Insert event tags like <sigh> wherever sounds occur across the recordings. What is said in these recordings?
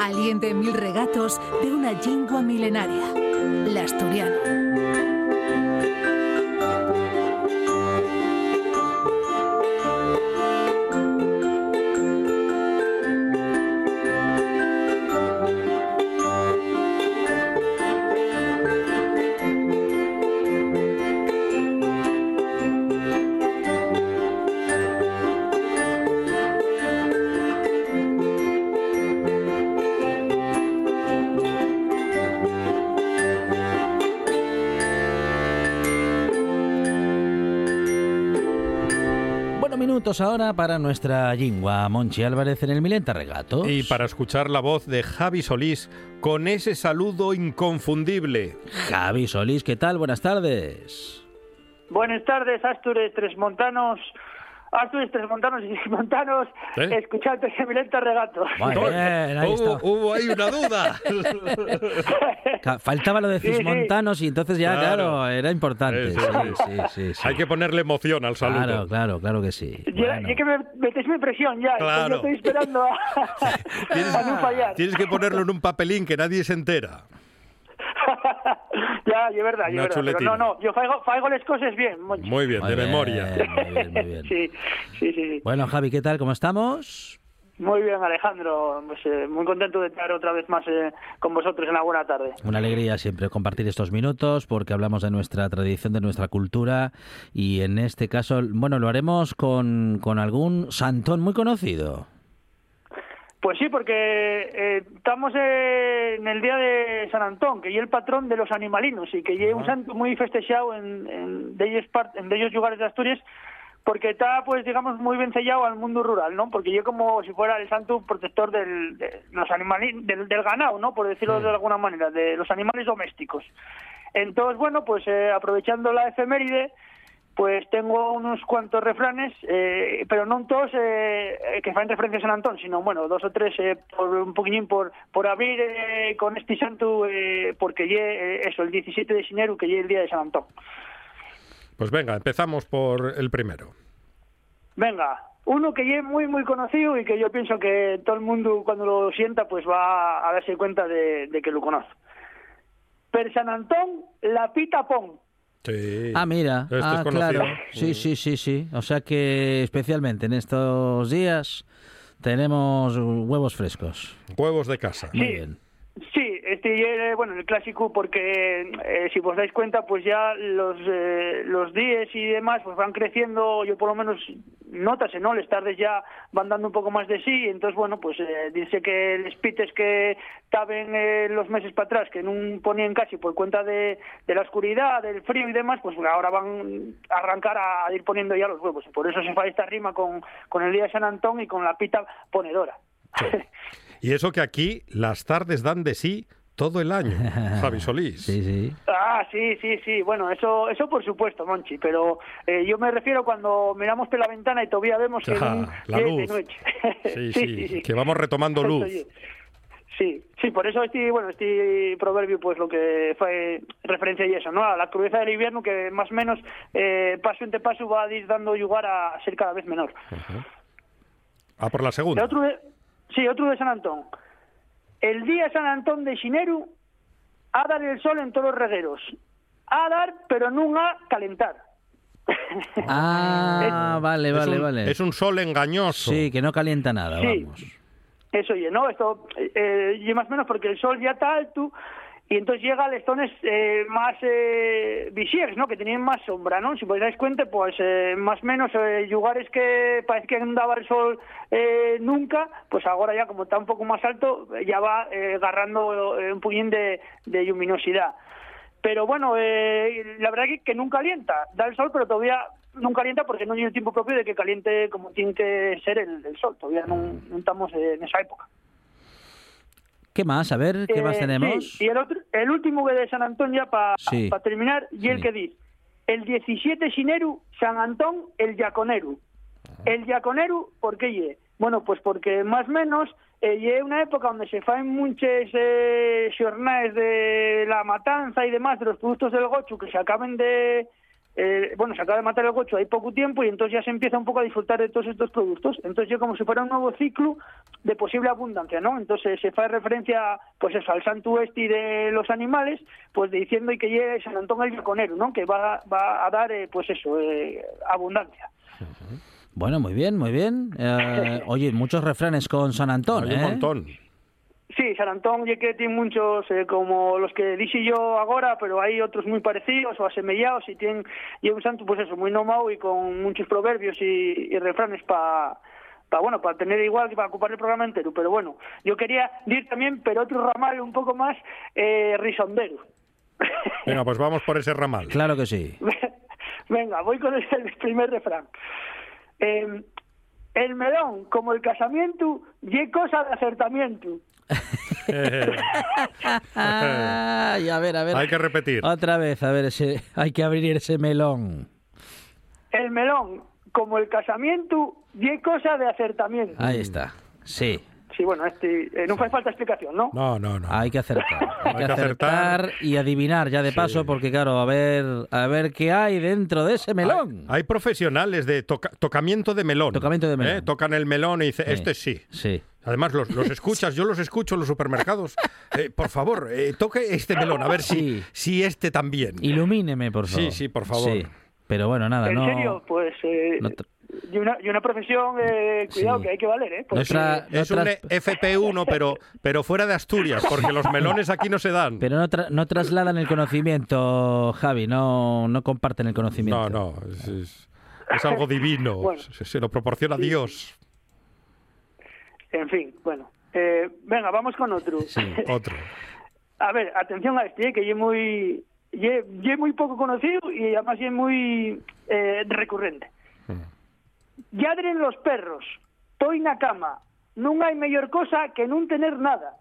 Aliente mil regatos de una lengua milenaria, la asturiana. Ahora para nuestra lingua Monchi Álvarez en el Milenta Regato. Y para escuchar la voz de Javi Solís con ese saludo inconfundible. Javi Solís, ¿qué tal? Buenas tardes. Buenas tardes, Astures, Tresmontanos, Astures, Tresmontanos y Montanos, ¿Eh? escuchando ese Milenta Regato. Muy bien, ahí hubo, está. hubo ahí una duda. <laughs> Faltaba lo de Sí, sí. Cismontanos y entonces ya, claro, Claro. era importante. Sí, Sí, sí, sí, sí, sí. Hay que ponerle emoción al saludo. Claro, claro, claro que sí. Ya, Bueno. ya que me metéis mi presión ya, Claro. yo estoy esperando a, <laughs> Tienes, a no fallar. tienes que ponerlo en un papelín que nadie se entera. <laughs> ya, es verdad, es Una verdad. Pero no, no, yo faigo, faigo las cosas bien. Muy bien, Muy de bien, memoria. Muy bien, muy bien. <laughs> Sí, sí, sí, sí. Bueno, Javi, ¿qué tal? ¿Cómo estamos? Muy bien, Alejandro. Pues, eh, muy contento de estar otra vez más eh, con vosotros en la buena tarde. Una alegría siempre compartir estos minutos porque hablamos de nuestra tradición, de nuestra cultura y en este caso, bueno, lo haremos con, con algún santón muy conocido. Pues sí, porque eh, estamos en el día de San Antón, que es el patrón de los animalinos y que es un santo muy festejado en, en, de ellos en de ellos lugares de Asturias, porque está, pues digamos, muy vencellado al mundo rural, ¿no? Porque yo como si fuera el santo protector del, de los del, del ganado, ¿no? Por decirlo de alguna manera, de los animales domésticos. Entonces, bueno, pues eh, aprovechando la efeméride, pues tengo unos cuantos refranes, eh, pero no todos eh, que fan referencia a San Antón, sino bueno, dos o tres eh, por un poquillín por, por abrir eh, con este santo, eh, porque lle, eh, eso, el 17 de enero, que llegue el día de San Antón. Pues venga, empezamos por el primero. Venga, uno que ya es muy, muy conocido y que yo pienso que todo el mundo cuando lo sienta pues va a darse cuenta de, de que lo conoce. Per San Antón, la pita pon. Sí. Ah, mira, Este es ah, conocido. claro. Sí, sí, sí, sí. O sea que especialmente en estos días tenemos huevos frescos. Huevos de casa. Muy bien. Este bueno, el clásico porque eh, si os dais cuenta pues ya los eh, los días y demás pues van creciendo, yo por lo menos notase, ¿no? Las tardes ya van dando un poco más de sí, entonces bueno, pues eh, dice que los pites que estaban eh, los meses para atrás que no ponían casi por cuenta de, de la oscuridad, del frío y demás, pues ahora van a arrancar a, ir poniendo ya los huevos, y por eso se fa esta rima con, con el día de San Antón y con la pita ponedora. <laughs> Y eso que aquí las tardes dan de sí todo el año, <laughs> Javi Solís. Sí, sí. Ah, sí, sí, sí. Bueno, eso, eso por supuesto, Monchi. Pero eh, yo me refiero cuando miramos por la ventana y todavía vemos que Ah, la es de luz. noche. Sí, <laughs> sí, que vamos retomando Eso luz. sí. Sí, por eso este, bueno, este proverbio, pues lo que fue referencia y eso, ¿no? A la crudeza del invierno que más o menos eh, paso entre paso va a ir dando lugar a ser cada vez menor. Ah, por la El segunda. otro de, sí, otro de San Antón. El día San Antón de Xineru a dar el sol en todos los regueros. A dar, pero no a calentar. <laughs> Ah, vale, Es vale, un- vale. Es un sol engañoso. Sí, que no calienta nada, Sí. vamos. Eso, oye, ¿no? Esto, eh, y más o menos porque el sol ya está alto y entonces llega a lestones eh, más eh, visibles, ¿no? Que tenían más sombra, ¿no? Si os dais cuenta, pues eh, más o menos eh, lugares que parece que no daba el sol eh, nunca, pues ahora ya como está un poco más alto, ya va eh, agarrando un poquín de, luminosidad. Pero bueno, la verdad que, que nunca calienta, da el sol, pero todavía no calienta porque no hay el tiempo propio de que caliente como tiene que ser el, sol, todavía no estamos en esa época. ¿Qué más? A ver, ¿qué más Eh, tenemos? sí, y el, otro, el último que de San Antón ya para Sí. terminar, y el Sí. que dice, el 17 xineru, San Antón, el Yaconeru. Ah. El Yaconeru, por qué lle? Bueno, pues porque más menos eh, lle una época donde se faen muchos eh, xornais de la matanza y demás de los productos del gochu que se acaben de... eh, bueno, se acaba de matar el gocho hay poco tiempo y entonces ya se empieza un poco a disfrutar de todos estos productos. Entonces yo como si fuera un nuevo ciclo de posible abundancia, ¿no? Entonces se hace referencia pues eso, al santo este de los animales, pues diciendo y que llegue San Antón el Yaconero, ¿no? Que va, va a dar, eh, pues eso, eh, abundancia. Bueno, muy bien, muy bien. Eh, <laughs> oye, muchos refranes con San Antón, Hay un ¿eh? montón. Sí, San Antón ya que tiene muchos eh, como los que dije yo ahora, pero hay otros muy parecidos o asemellados y tienen y es un santo pues eso, muy nomado y con muchos proverbios y, y refranes para para bueno, para tener igual que para ocupar el programa entero, pero bueno, yo quería decir también, pero otro ramal un poco más eh, risondero. <laughs> Venga, pues vamos por ese ramal. Claro que sí. <laughs> Venga, voy con el primer refrán. Eh, el melón, como el casamiento, y cosa de acertamiento. <laughs> Ay, a ver, a ver. Hay que repetir. Otra vez, a ver, ese, hay que abrir ese melón. El melón, como el casamiento, y cosa de acertamiento. Ahí está. Sí, Sí, bueno, este, eh, no hace falta explicación, ¿no? No, no, no. hay que acertar. <laughs> Hay, que acertar acertar. y adivinar ya de Sí. paso, porque claro, a ver, a ver qué hay dentro de ese melón. Hay, hay profesionales de toca- tocamiento de melón. Tocamiento de melón. ¿Eh? Tocan el melón y dicen, Sí. este sí. Sí. Además, los, los <laughs> escuchas, yo los escucho en los supermercados. Eh, por favor, eh, toque este melón, a ver Sí. si, si este también. Ilumíneme, por Sí, favor. sí, por favor. Sí. Pero bueno, nada, ¿En no. serio? Pues, eh, no y, una, y una profesión, eh, cuidado, Sí. que hay que valer, ¿eh? No Porque- tra- no Es un tras- FP1, pero, pero fuera de Asturias, porque los melones aquí no se dan. <laughs> Pero no, tra- no trasladan el conocimiento, Javi, no, no comparten el conocimiento. No, no, es, es- es algo divino. Bueno. se, se lo proporciona Dios. En fin, bueno. Eh, venga, vamos con otro. Sí. Otro. <laughs> A ver, atención a este, eh, que es muy, ye muy poco conocido y además es muy eh, recurrente. Lladren los perros, toy na cama, non hai mellor cosa que non tener nada.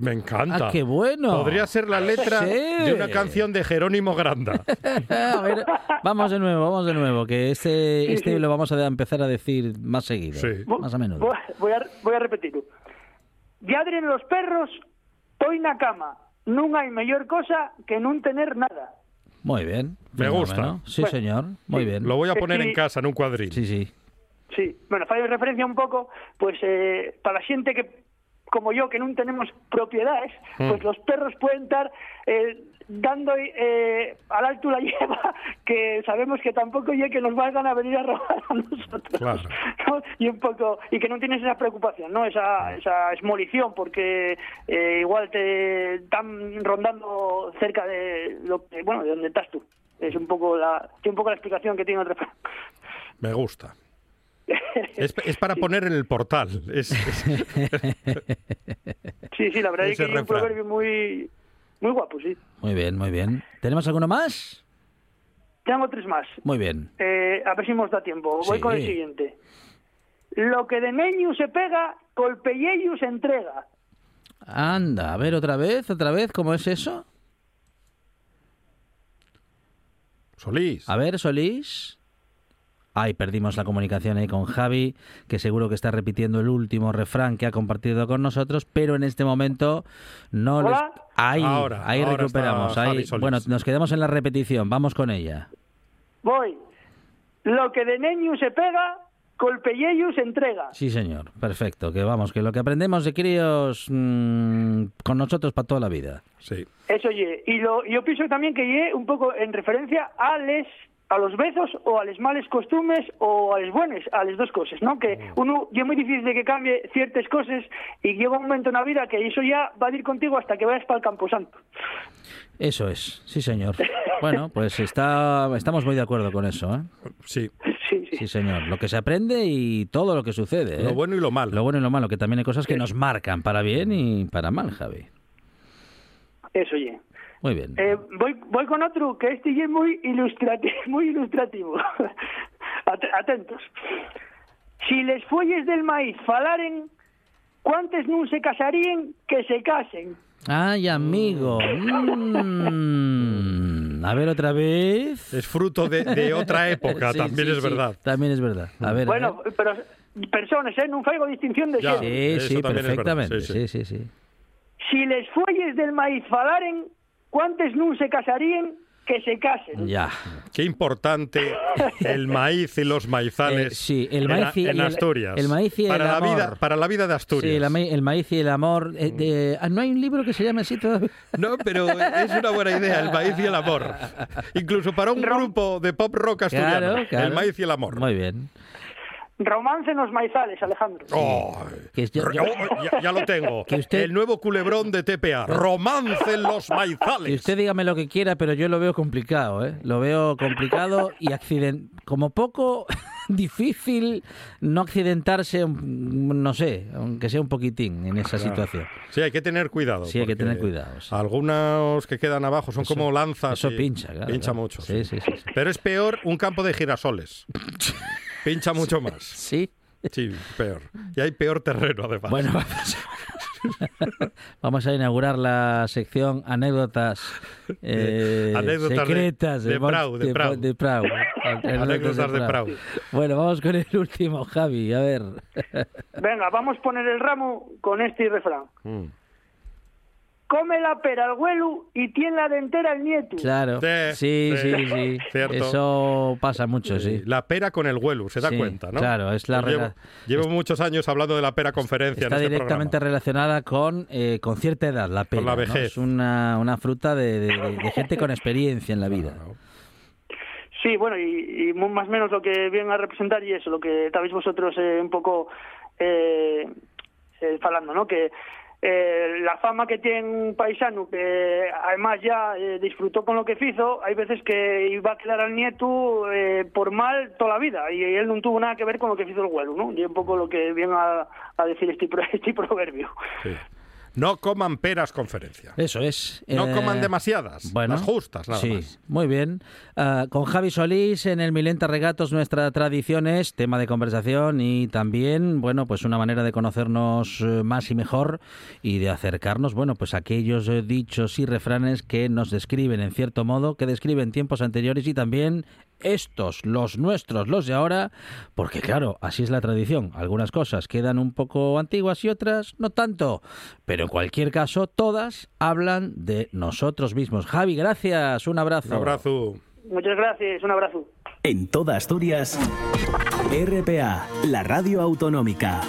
Me encanta. Ah, qué bueno. Podría ser la letra Sí. de una canción de Jerónimo Granda. <laughs> A ver, vamos de nuevo, vamos de nuevo, que este, Sí, este sí. lo vamos a empezar a decir más seguido, más a menudo. Voy, a, voy a repetirlo. Lladren los perros, toy na cama, non hai mellor cosa que non tener nada. Muy bien. Me gusta. Sí, Bueno, señor. Muy bien. Lo voy a poner Sí. en casa, en un cuadril. Sí, sí. Sí, bueno, fai referencia un pouco, pues eh, para la xente que como yo que non tenemos propiedades, Mm. pues los perros pueden estar eh, dando eh, al alto la lleva <laughs> que sabemos que tampoco ya que nos vayan a venir a robar a nosotros. Claro. <laughs> ¿no? Y un poco y que no tienes esa preocupación, ¿no? Esa, esa esmolición porque eh, igual te están rondando cerca de lo que, bueno, de donde estás tú. Es un poco la un poco la explicación que tiene otro <laughs> Me gusta. Es, es para poner en el portal. Es, es- <laughs> Sí, sí, la verdad es que es un refrán. proverbio muy, muy guapo, sí. Muy bien, muy bien. ¿Tenemos alguno más? Tengo tres más. Muy bien. Eh, a ver si nos da tiempo. Voy Sí. con el siguiente. Lo que de meño se pega, colpelleyu se entrega. Anda, a ver otra vez, otra vez, ¿cómo es eso? Solís. A ver, Solís. Ay, perdimos la comunicación ahí con Javi, que seguro que está repitiendo el último refrán que ha compartido con nosotros, pero en este momento no les... Ahí, Ahora, ahí ahora recuperamos. Ahí... Bueno, nos quedamos en la repetición, vamos con ella. Voy. Lo que de meño se pega, colpelleyu se entrega. Sí, señor, perfecto. Que vamos, que lo que aprendemos de críos mm, con nosotros para toda la vida. Sí. Eso ye. Y lo, yo pienso también que ye un poco en referencia a les a los bezos o a les males costumes o a les buenas, a las dos cosas, ¿no? Que uno ya es muy difícil de que cambie ciertas cosas y llega un momento en la vida que eso ya va a ir contigo hasta que vayas para el camposanto. Eso es, sí, señor. <laughs> Bueno, pues está, estamos muy de acuerdo con eso, ¿eh? Sí. Sí, sí. Sí, señor. Lo que se aprende y todo lo que sucede. ¿eh? Lo bueno y lo malo. Lo bueno y lo malo, que también hay cosas que nos marcan para bien y para mal, Javi. Eso ye. Muy bien. Eh, voy, voy con otro que este ya es muy ilustrativo. <laughs> Muy ilustrativo. <laughs> At- Atentos. Si les fuelles del maíz falaren, ¿cuántos no se casarían que se casen? Ay, amigo. <laughs> Mm. A ver otra vez. Es fruto de, de otra época, Sí, también sí, es sí, verdad. También es verdad. A ver. a Bueno, ver. pero personas, eh, non faigo distinción de Ya. xénero. Sí, sí, perfectamente. sí, Sí, sí. sí, sí. Si les fuelles del maíz falaren, ¿cuántos non se casarían que se casen? Ya. Qué importante el maíz y los maizales Eh, sí, el en maíz y- en, y el- Asturias. el maíz y el para la amor. vida Para la vida de Asturias. Sí, el, el maíz y el amor. eh, de- ah, ¿No hay un libro que se llame así todavía? <laughs> No, pero es una buena idea, el maíz y el amor. Incluso para un grupo de pop rock asturiano, Claro, claro. el maíz y el amor. Muy bien. Romance en los maizales, Alejandro. Oh, Que es- yo- yo- ya, ya lo tengo. <laughs> Que usted- El nuevo culebrón de TPA. Romance en los maizales. Que usted dígame lo que quiera, pero yo lo veo complicado, ¿eh? Lo veo complicado y accident... como poco <laughs> difícil no accidentarse, no sé, aunque sea un poquitín en esa situación. Sí, hay que tener cuidado. Sí, hay que tener cuidado, sí. Algunos que quedan abajo son Eso- como lanzas. Eso pincha, claro. Pincha claro. mucho. Sí, sí, sí. sí. Pero es peor un campo de girasoles. <laughs> Pincha mucho más. Sí. Sí, peor. Y hay peor terreno, además. Bueno, vamos, <laughs> vamos a inaugurar la sección anécdotas, eh, Anécdotas de- secretas de Prau, de de, Prau. de Prau. <laughs> Anécdotas de Prau. Bueno, vamos con el último, Javi. A ver. Venga, vamos a poner el ramo con este refrán. Mm. Come la pera al huelu y tiene la dentera el nieto. Claro. Sí, Sí, sí, sí, sí. cierto. Eso pasa mucho, sí. La pera con el huelu, se da Sí, cuenta, ¿no? claro, es la Yo llevo, muchos años hablando de la pera conferencia Está en este directamente programa. relacionada con, eh, con cierta edad, la pera. la ¿no? vejez. Es una, una fruta de, de- de- de gente con experiencia en la vida. Claro. Sí, bueno, y, y más o menos lo que vienen a representar y eso, lo que estabais vosotros eh, un poco eh, eh, falando, ¿no? Que eh, la fama que tiene un paisano que además ya eh, disfrutó con lo que hizo, hay veces que iba a quedar al nieto eh, por mal toda la vida y él no tuvo nada que ver con lo que hizo el huelo, ¿no? Y un poco lo que viene a, a decir este, <laughs> este proverbio. No coman peras conferencia. Eso es. No Eh, coman demasiadas, Bueno, las justas, nada sí, más. muy bien. Ah, con Javi Solís en el Milenta Regatos nuestra tradición es tema de conversación y también, bueno, pues una manera de conocernos eh, más y mejor y de acercarnos, bueno, pues a aquellos eh, dichos y refranes que nos describen en cierto modo, que describen tiempos anteriores y también estos, los nuestros, los de ahora, porque claro, así es la tradición. Algunas cosas quedan un poco antiguas y otras no tanto, pero en cualquier caso, todas hablan de nosotros mismos. Javi, gracias, un abrazo. Un abrazo. Muchas gracias, un abrazo. En toda Asturias, RPA, la radio autonómica.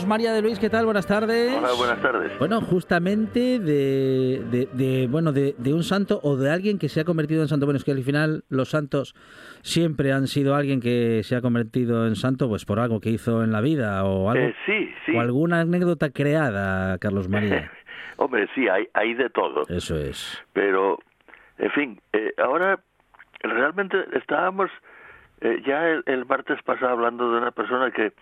Carlos María de Luis, ¿qué tal? Buenas tardes. Hola, buenas tardes. Bueno, justamente de, de, de, bueno de, de un santo o de alguien que se ha convertido en santo. Bueno, es que al final los santos siempre han sido alguien que se ha convertido en santo, pues por algo que hizo en la vida o algo Eh, sí, sí. o alguna anécdota creada, Carlos María. <laughs> Hombre, sí, hay, hay de todo. Eso es. Pero, en fin, eh, ahora realmente estábamos eh, ya el, el martes pasado hablando de una persona que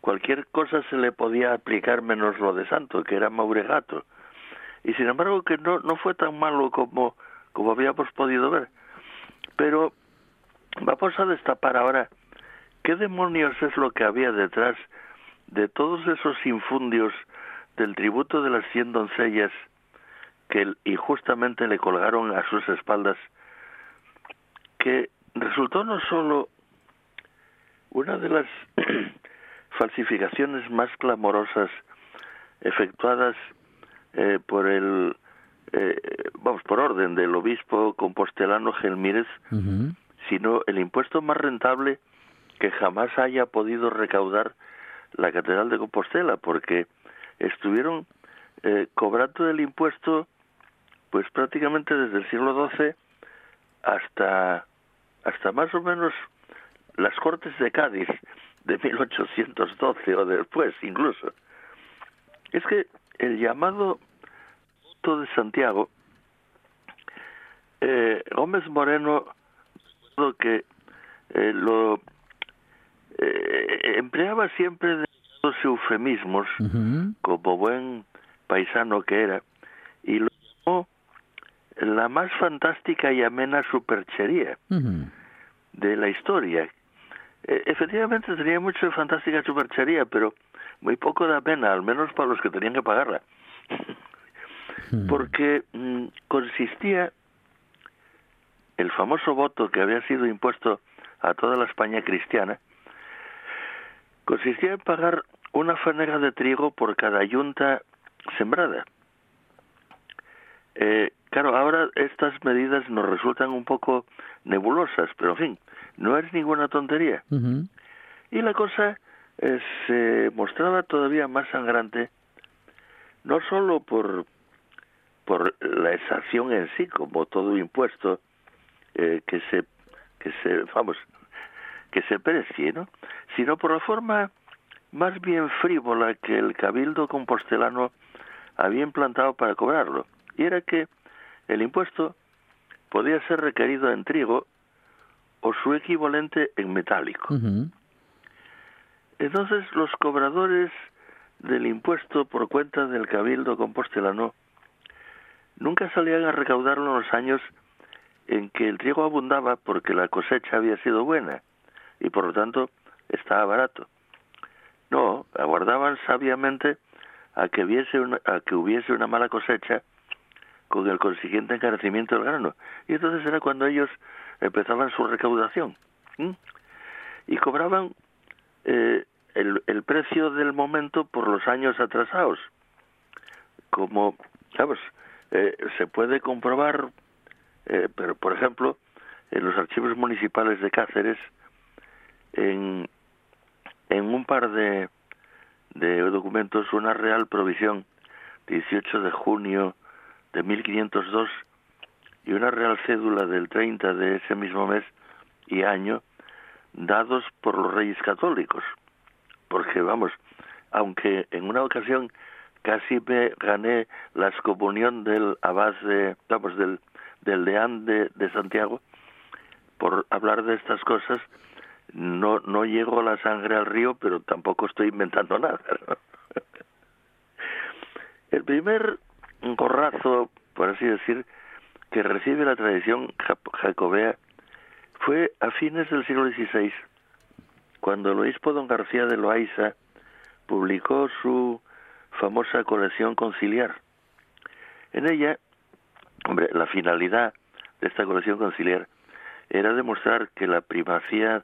cualquier cosa se le podía aplicar menos lo de santo, que era Mauregato. Y sin embargo que no, no fue tan malo como, como habíamos podido ver. Pero vamos a destapar ahora qué demonios es lo que había detrás de todos esos infundios del tributo de las cien doncellas que injustamente le colgaron a sus espaldas, que resultó no solo una de las <clears throat> falsificaciones más clamorosas efectuadas eh, por el eh, vamos, por orden del obispo compostelano Gelmírez, sino el impuesto más rentable que jamás haya podido recaudar la Catedral de Compostela, porque estuvieron eh, cobrando el impuesto pues prácticamente desde el siglo XII hasta, hasta más o menos las Cortes de Cádiz de 1812 o después incluso. Es que el llamado de Santiago, eh, Gómez Moreno que eh, lo eh, empleaba siempre de los eufemismos como buen paisano que era y lo llamó la más fantástica y amena superchería de la historia. E, efectivamente tenía mucho de fantástica superchería, pero muy poco de amena, al menos para los que tenían que pagarla. Porque mm, consistía el famoso voto que había sido impuesto a toda la España cristiana, consistía en pagar una fanega de trigo por cada yunta sembrada. Eh, claro, ahora estas medidas nos resultan un poco nebulosas, pero en fin, no es ninguna tontería. Y la cosa eh, se mostraba todavía más sangrante, no solo por, por la exacción en sí, como todo impuesto eh, que se, que se, vamos, que se precie, ¿no? Sino por la forma más bien frívola que el cabildo compostelano había implantado para cobrarlo, y era que el impuesto podía ser requerido en trigo o su equivalente en metálico. Entonces los cobradores del impuesto por cuenta del cabildo compostelano nunca salían a recaudarlo en los años en que el trigo abundaba porque la cosecha había sido buena y por lo tanto estaba barato. No, aguardaban sabiamente a que, hubiese una, a que hubiese una mala cosecha con el consiguiente encarecimiento del grano. Y entonces era cuando ellos empezaban su recaudación. Y cobraban eh, el, el, precio del momento por los años atrasados. Como, ¿sabes? Eh, se puede comprobar, eh, pero por ejemplo, en los archivos municipales de Cáceres, en, en un par de, de documentos, una real provisión, 18 de junio de 1502, y una real cédula del 30 de ese mismo mes y año, dados por los reyes católicos. Porque, vamos, aunque en una ocasión casi me gané la excomunión del abad de, vamos, del, del de, de Santiago, por hablar de estas cosas, no, no llego la sangre al río, pero tampoco estoy inventando nada. <laughs> El primer corrazo, por así decir, que recibe la tradición jacobea fue a fines del siglo XVI, cuando el obispo don García de Loaiza publicó su famosa colección conciliar. En ella, hombre, la finalidad de esta colección conciliar era demostrar que la primacía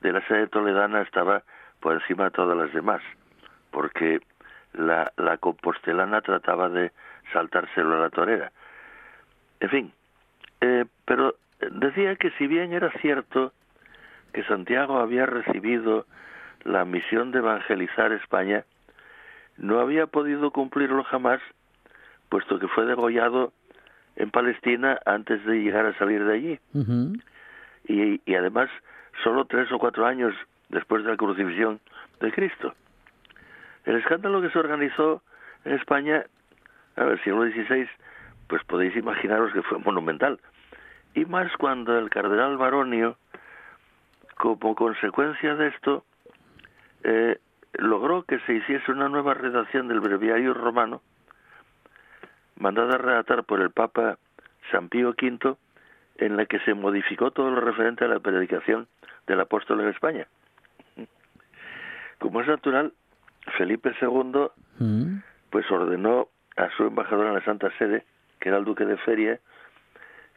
de la sede toledana estaba por encima de todas las demás, porque la, la compostelana trataba de saltárselo a la torera. En fin, eh, pero decía que si bien era cierto que Santiago había recibido la misión de evangelizar España, no había podido cumplirlo jamás, puesto que fue degollado en Palestina antes de llegar a salir de allí. y, y, además, solo tres o cuatro años después de la crucifixión de Cristo. El escándalo que se organizó en España, a ver, siglo XVI, pues podéis imaginaros que fue monumental. Y más cuando el cardenal Baronio, como consecuencia de esto, eh, logró que se hiciese una nueva redacción del breviario romano, mandada a redactar por el Papa San Pío V, en la que se modificó todo lo referente a la predicación del apóstol en España. Como es natural, Felipe II mm. pues ordenó a su embajador en la Santa Sede que era el duque de Feria,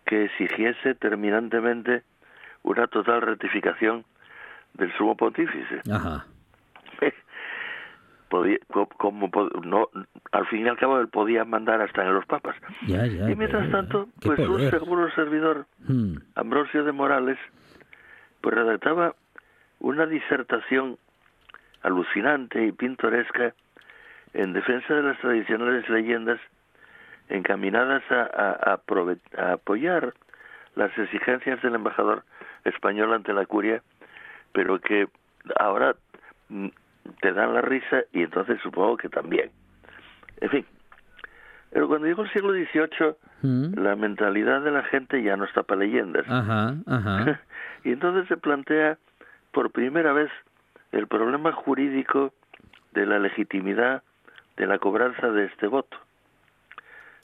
que exigiese terminantemente una total rectificación del sumo pontífice. <laughs> podía, como, no, al fin y al cabo él podía mandar hasta en los papas. Ya, ya, y mientras tanto, pues un seguro servidor, Hmm. Ambrosio de Morales, pues redactaba una disertación alucinante y pintoresca en defensa de las tradicionales leyendas encaminadas a, a- a prove- a apoyar las exigencias del embajador español ante la curia, pero que ahora mm, te dan la risa y entonces supongo que también. En fin, pero cuando llegó el siglo XVIII, Hmm. la mentalidad de la gente ya no está para leyendas. Ajá, ajá. <laughs> y entonces se plantea por primera vez el problema jurídico de la legitimidad de la cobranza de este voto.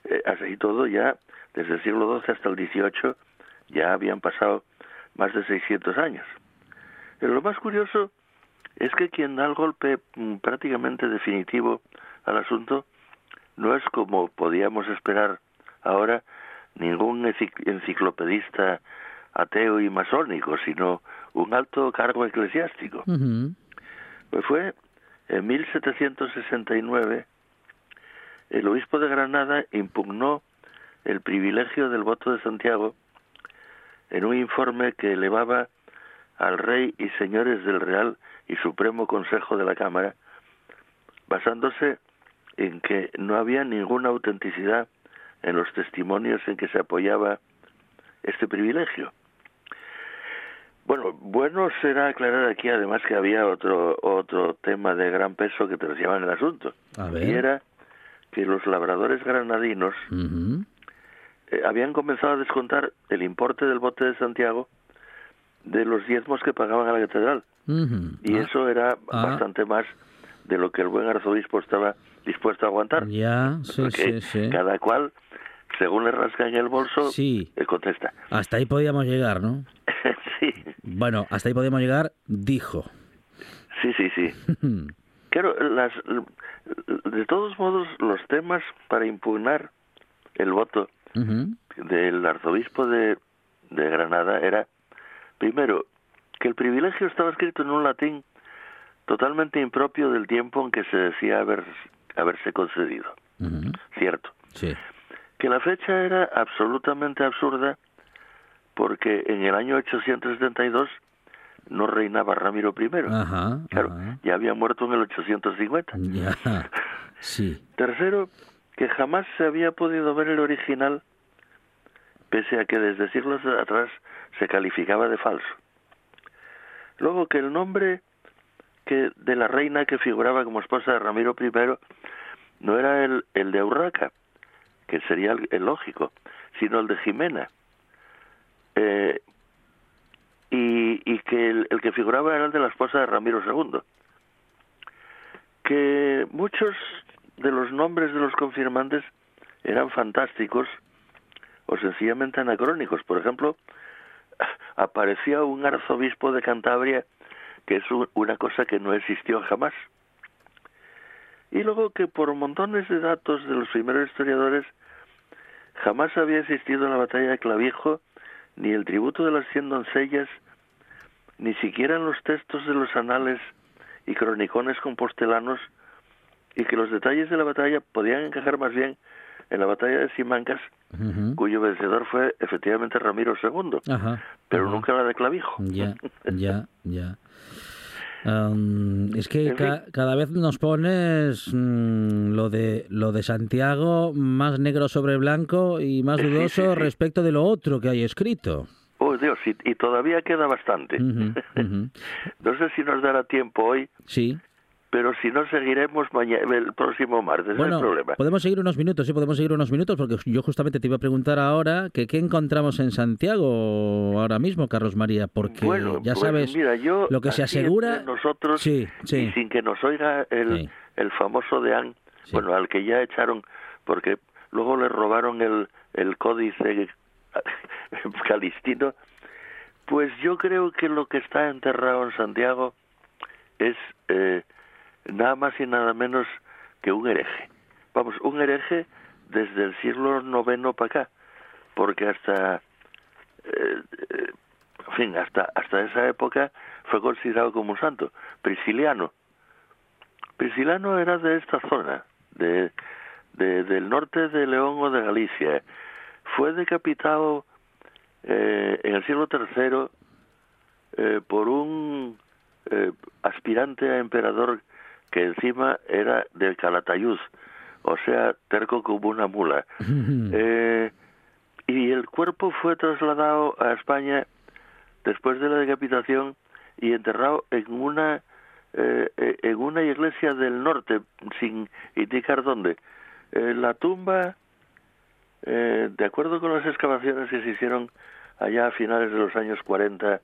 Eh, así todo ya, desde el siglo XII hasta el XVIII, ya habían pasado más de 600 años. Pero lo más curioso es que quien da el golpe mm, prácticamente definitivo al asunto no es como podíamos esperar ahora ningún encic- enciclopedista ateo y masónico, sino un alto cargo eclesiástico. Ujú. Pues fue en 1769 el obispo de Granada impugnó el privilegio del voto de Santiago en un informe que elevaba al rey y señores del Real y Supremo Consejo de la Cámara, basándose en que no había ninguna autenticidad en los testimonios en que se apoyaba este privilegio. Bueno, bueno será aclarar aquí además que había otro otro tema de gran peso que terciaba en el asunto. A ver. Y era que los labradores granadinos eh, habían comenzado a descontar el importe del bote de Santiago de los diezmos que pagaban a la catedral. Y Ah, eso era ah. bastante más de lo que el buen arzobispo estaba dispuesto a aguantar. Ya, sí, Porque sí, sí. cada cual, según le rascan el bolso, Sí. eh, contesta. Hasta ahí podíamos llegar, ¿no? <laughs> sí, Bueno, hasta ahí podíamos llegar, dijo. sí, sí, sí. <laughs> Claro, las, de todos modos, los temas para impugnar el voto del arzobispo de, de Granada era, primero, que el privilegio estaba escrito en un latín totalmente impropio del tiempo en que se decía haber, haberse concedido. Cierto. Sí. Que la fecha era absolutamente absurda porque en el año 872 no reinaba Ramiro I. Ajá, Claro, ajá. ya había muerto en el 850. Ya. Sí. Tercero, que jamás se había podido ver el original, pese a que desde siglos atrás se calificaba de falso. Luego que el nombre que de la reina que figuraba como esposa de Ramiro I no era el, el de Urraca, que sería el, el lógico, sino el de Jimena. Eh, y, y que el, que figuraba era el de la esposa de Ramiro II que muchos de los nombres de los confirmantes eran fantásticos o sencillamente anacrónicos. Por ejemplo, aparecía un arzobispo de Cantabria que es un- una cosa que no existió jamás. Y luego que por montones de datos de los primeros historiadores jamás había existido la batalla de Clavijo, ni el tributo de las cien doncellas, ni siquiera en los textos de los anales y cronicones compostelanos, y que los detalles de la batalla podían encajar más bien en la batalla de Simancas, cuyo vencedor fue efectivamente Ramiro II, Ajá. pero nunca la de Clavijo. Ya, ya, ya. Am, es que ca- cada vez nos pones mm, lo de lo de Santiago más negro sobre blanco y más Sí, <laughs> sí, dudoso sí. respecto de lo otro que hay escrito. Oh, Dios, y, y todavía queda bastante. Ujú, ujú. <laughs> no sé si nos dará tiempo hoy, Sí. Pero si no, seguiremos mañana, el próximo martes, no hay Bueno, problema. podemos seguir unos minutos, sí, podemos seguir unos minutos, porque yo justamente te iba a preguntar ahora que qué encontramos en Santiago ahora mismo, Carlos María, porque Bueno, ya pues sabes mira, yo lo que se asegura. nosotros Sí, sí. y sin que nos oiga el, Sí. el famoso deán, bueno, al que ya echaron, porque luego le robaron el, el códice <laughs> calistino, pues yo creo que lo que está enterrado en Santiago es eh, nada más y nada menos que un hereje. Vamos, un hereje desde el siglo IX para acá, porque hasta eh, eh, en fin, hasta, hasta esa época fue considerado como un santo, Prisciliano. Priscilano era de esta zona, de, de, del norte de León o de Galicia. Fue decapitado eh, en el siglo III eh, por un eh, aspirante a emperador que encima era del Calatayud, o sea, terco como una mula. Eh, y el cuerpo fue trasladado a España después de la decapitación y enterrado en una eh, eh, en una iglesia del norte sin indicar dónde Eh, la tumba eh, de acuerdo con las excavaciones que se hicieron allá a finales de los años 40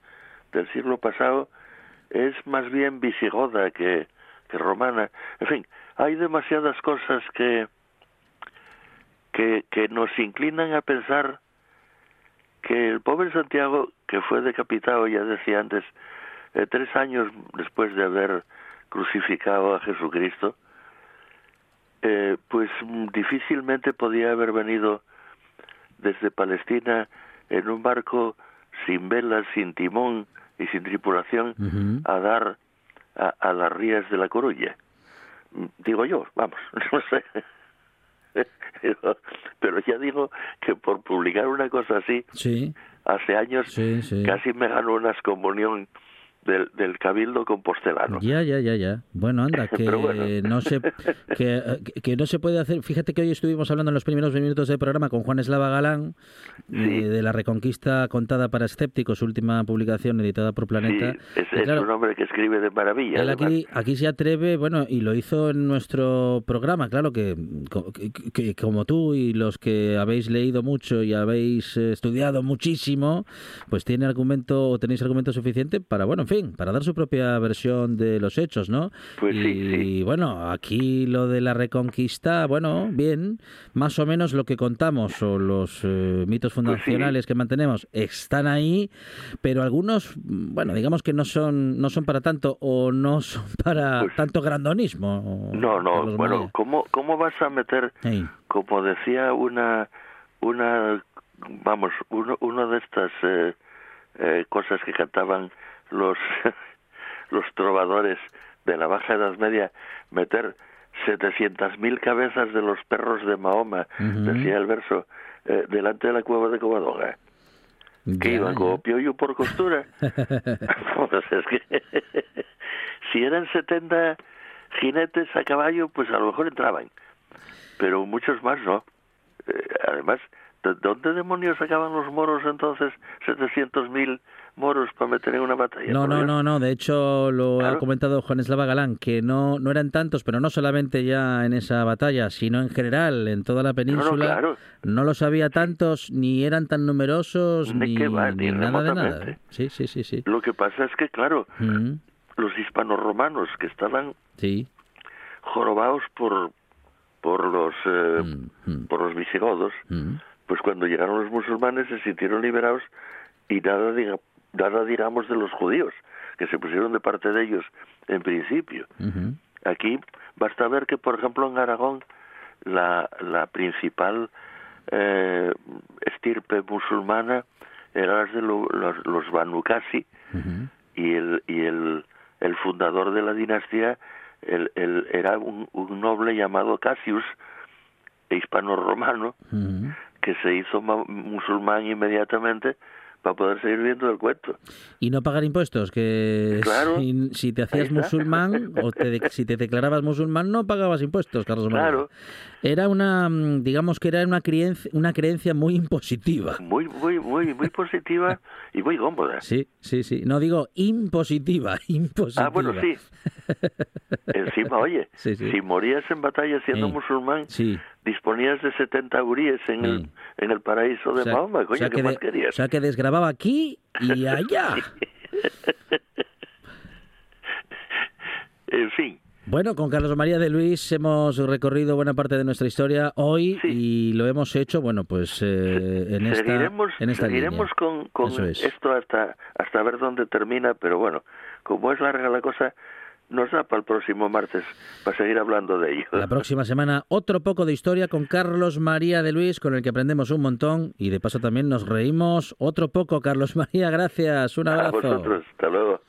del siglo pasado es más bien visigoda que, que romana. En fin hay demasiadas cosas que que, que nos inclinan a pensar que el pobre Santiago, que fue decapitado, ya decía antes, eh, tres años después de haber crucificado a Jesucristo, eh, pues difícilmente podía haber venido desde Palestina en un barco sin velas, sin timón y sin tripulación a dar a, a las rías de la Coruña. Digo yo, vamos, <laughs> no sé. Pero, pero ya digo que por publicar una cosa así, Sí, hace años sí, sí. casi me ganó una excomunión del, del cabildo compostelano. Ya, ya, ya, ya. Bueno, anda, <laughs> que bueno. no se <laughs> que, que no se puede hacer. Fíjate que hoy estuvimos hablando en los primeros minutos del programa con Juan Eslava Galán Sí. eh, de la Reconquista contada para escépticos, última publicación editada por Sí, Planeta. es, Y es claro, un hombre que escribe de maravilla. Él aquí, aquí se atreve, bueno, y lo hizo en nuestro programa, claro que, que- que como tú y los que habéis leído mucho y habéis eh, estudiado muchísimo, pues tiene argumento o tenéis argumento suficiente para, bueno, en fin, para dar su propia versión de los hechos, ¿no? Pues y sí, sí. bueno, aquí lo de la reconquista, bueno, bien, más o menos lo que contamos o los eh, mitos Pues fundacionales que mantenemos están ahí, pero algunos, bueno, digamos que no son no son para tanto o no son <laughs> para Pues- tanto grandonismo. No, no, bueno. ¿cómo, ¿cómo vas a meter, como decía una, una vamos, uno, uno de estas eh, eh, cosas que cantaban los, <laughs> los trovadores de la Baja Edad Media, meter 700.000 cabezas de los perros de Mahoma, decía el verso, eh, delante de la cueva de Covadonga. que iban como piollo por costura. <laughs> pues es que <laughs> si eran 70 jinetes a caballo, pues a lo mejor entraban, pero muchos más no. Eh, además, ¿de dónde demonios sacaban los moros entonces 700.000 moros para meter en una batalla? No, no, no, no. De hecho, lo ha comentado Juan Eslava Galán, que no, no eran tantos, pero no solamente ya en esa batalla, sino en general, en toda la península. claro. No los había tantos, ni eran tan numerosos, Ni ni, que va, ni ni nada de nada. Sí, sí, sí, sí. Lo que pasa es que, claro, los hispanos-romanos que estaban sí. jorobados por por los eh, por los visigodos, pues cuando llegaron los musulmanes se sintieron liberados y nada, diga, nada digamos de los judíos, que se pusieron de parte de ellos en principio. Aquí basta ver que, por ejemplo, en Aragón, la, la principal eh, estirpe musulmana era las de lo- los, los Banu Qasi, Ujú. y el, y el, el fundador de la dinastía el, el- era un, un noble llamado Cassius, hispano-romano, que se hizo musulmán inmediatamente para poder seguir viendo el cuento. Y no pagar impuestos, que Claro. si, si te hacías musulmán <laughs> o te de- si te declarabas musulmán no pagabas impuestos, Carlos María. Claro. Era una, mm, digamos que era una creencia, una creencia muy impositiva. Muy, muy, muy, muy positiva y muy cómoda. <laughs> Sí, sí, sí. No digo impositiva, <laughs> impositiva. Ah, bueno, sí. Encima, oye, Sí, sí. si morías en batalla siendo musulmán, Sí. Disponías de 70 uríes en, el, en el paraíso de O sea, Mahoma. Coño, o sea ¿qué que más querías? o sea que desgrababa aquí y <laughs> allá. <laughs> En fin, Bueno, con Carlos María de Luis hemos recorrido buena parte de nuestra historia hoy Sí. y lo hemos hecho, bueno, pues eh, en esta, seguiremos, en esta seguiremos línea. con, con es. esto hasta, hasta ver dónde termina, pero bueno, como es larga la cosa, nos da para el próximo martes para seguir hablando de ello. La próxima semana otro poco de historia con Carlos María de Luis, con el que aprendemos un montón y de paso también nos reímos otro poco. Carlos María, gracias. Un A abrazo. vosotros, hasta luego.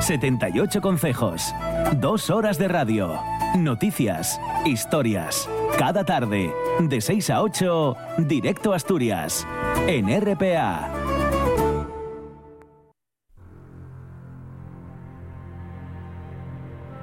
78 consejos. Dos horas de radio. Noticias. Historias. Cada tarde. De 6 a 8. Directo a Asturias. En RPA.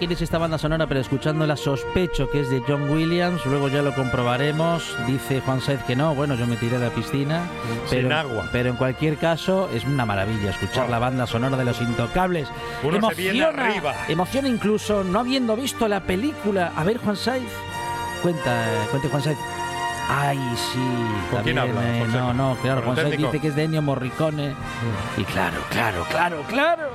Quién es esta banda sonora, pero escuchándola sospecho que es de John Williams. Luego ya lo comprobaremos. Dice Juan Saez que no. Bueno, yo me tiré de la piscina. Pero, Sin agua. Pero en cualquier caso, es una maravilla escuchar la banda sonora de Los Intocables. Uno se viene arriba. Emociona incluso no habiendo visto la película. A ver, Juan Saez. Cuenta, cuente Juan Saez. Ay, sí. ¿Con quién también, habla, eh, no, no, claro. ¿Con Juan Saez dice que es de Ennio Morricone. Y claro, claro, claro, claro.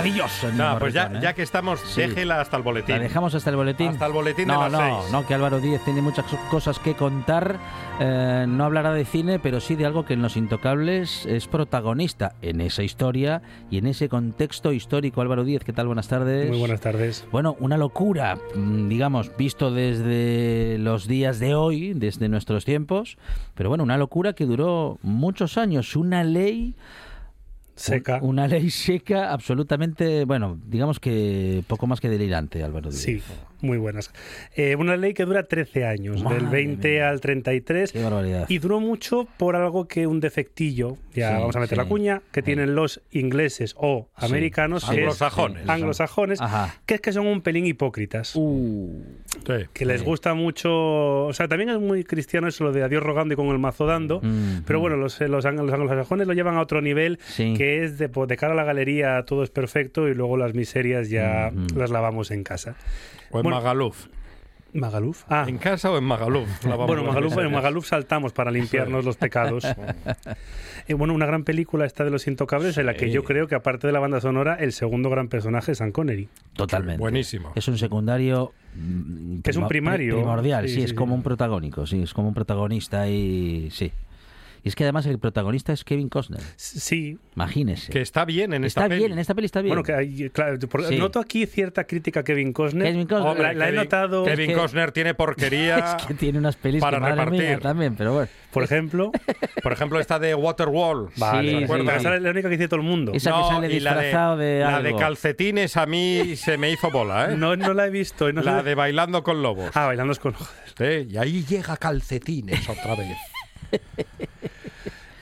Maravilloso. Nada, pues ya, ¿eh? ya que estamos, Sí. déjela hasta el boletín. La dejamos hasta el boletín. Hasta el boletín de no, las no, seis. no, que Álvaro Díez tiene muchas cosas que contar. Eh, no hablará de cine, pero sí de algo que en Los Intocables es protagonista en esa historia y en ese contexto histórico. Álvaro Díez, ¿qué tal? Buenas tardes. Muy buenas tardes. Bueno, una locura, mm, digamos, visto desde los días de hoy, desde nuestros tiempos, pero bueno, una locura que duró muchos años, una ley Seca. un- una ley seca, absolutamente, bueno, digamos que poco más que delirante, Álvaro Díez. Sí, muy buenas. Eh, una ley que dura 13 años, Madre del 20 mía. al 33. Qué barbaridad. Y duró mucho por algo que un defectillo, ya Sí, vamos a meter sí. la cuña, que Sí. tienen los ingleses o Sí. americanos, es- Anglosajones. anglosajones, Ajá. que es que son un pelín hipócritas. Uh, Sí. que les sí. gusta mucho, o sea, también es muy cristiano eso lo de adiós rogando y con el mazo dando, Mm, pero mm. bueno, los, los, ang- los anglosajones lo llevan a otro nivel, Sí. que es de, pues, de cara a la galería todo es perfecto y luego las miserias ya Mm, mm. las lavamos en casa. O en Bueno, Magaluf. Magaluf. Ah, ¿En casa o en Magaluf? Bueno, Magaluf, en. Magaluf saltamos para limpiarnos los pecados. Eh, bueno, una gran película esta de Los Intocables, en la que Sí. yo creo que aparte de la banda sonora, el segundo gran personaje es Sean Connery. totalmente. Buenísimo. Es un secundario. mm, Que es un prima- primario. Primordial, sí, Sí, sí, es sí. como un protagónico, sí, es como un protagonista y. Sí. Y es que además el protagonista es Kevin Costner. Sí, Imagínese. Que está bien en esta está peli. bien, en esta peli está bien. bueno, que hay, claro, por- Sí. noto aquí cierta crítica a Kevin Costner. Kevin Costner. Hombre, la, la he Kevin- notado, Kevin Es que- Costner tiene porquería. <laughs> es que tiene unas pelis para que madre mía, repartir. también, pero bueno. por ejemplo. Por ejemplo, esta de Waterwall. Vale, Sí, vale, sí, esa es la única que dice todo el mundo. Esa que sale y la disfrazado de La de algo. calcetines a mí se me hizo bola, ¿eh? No, no la he visto. no la sé- de bailando con lobos. Ah, bailando con... Sí, y ahí llega calcetines otra vez. <laughs>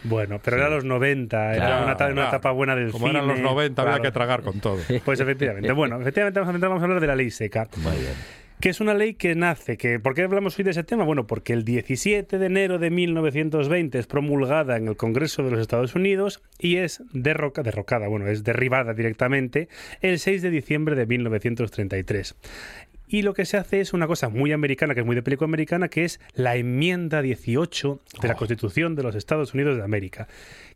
Bueno, pero era los 90, era Claro, una, ta- una etapa buena del Como cine. eran los 90, había que tragar con todo. <laughs> Pues efectivamente. Bueno, efectivamente vamos a, vamos a hablar de la ley seca. Muy bien. que es una ley que nace. Que, ¿Por qué hablamos hoy de ese tema? Bueno, porque el 17 de enero de 1920 es promulgada en el Congreso de los Estados Unidos y es derroca, derrocada, bueno, es derribada directamente el 6 de diciembre de 1933. Y lo que se hace es una cosa muy americana, que es muy de película americana, que es la enmienda 18 de la Constitución de los Estados Unidos de América.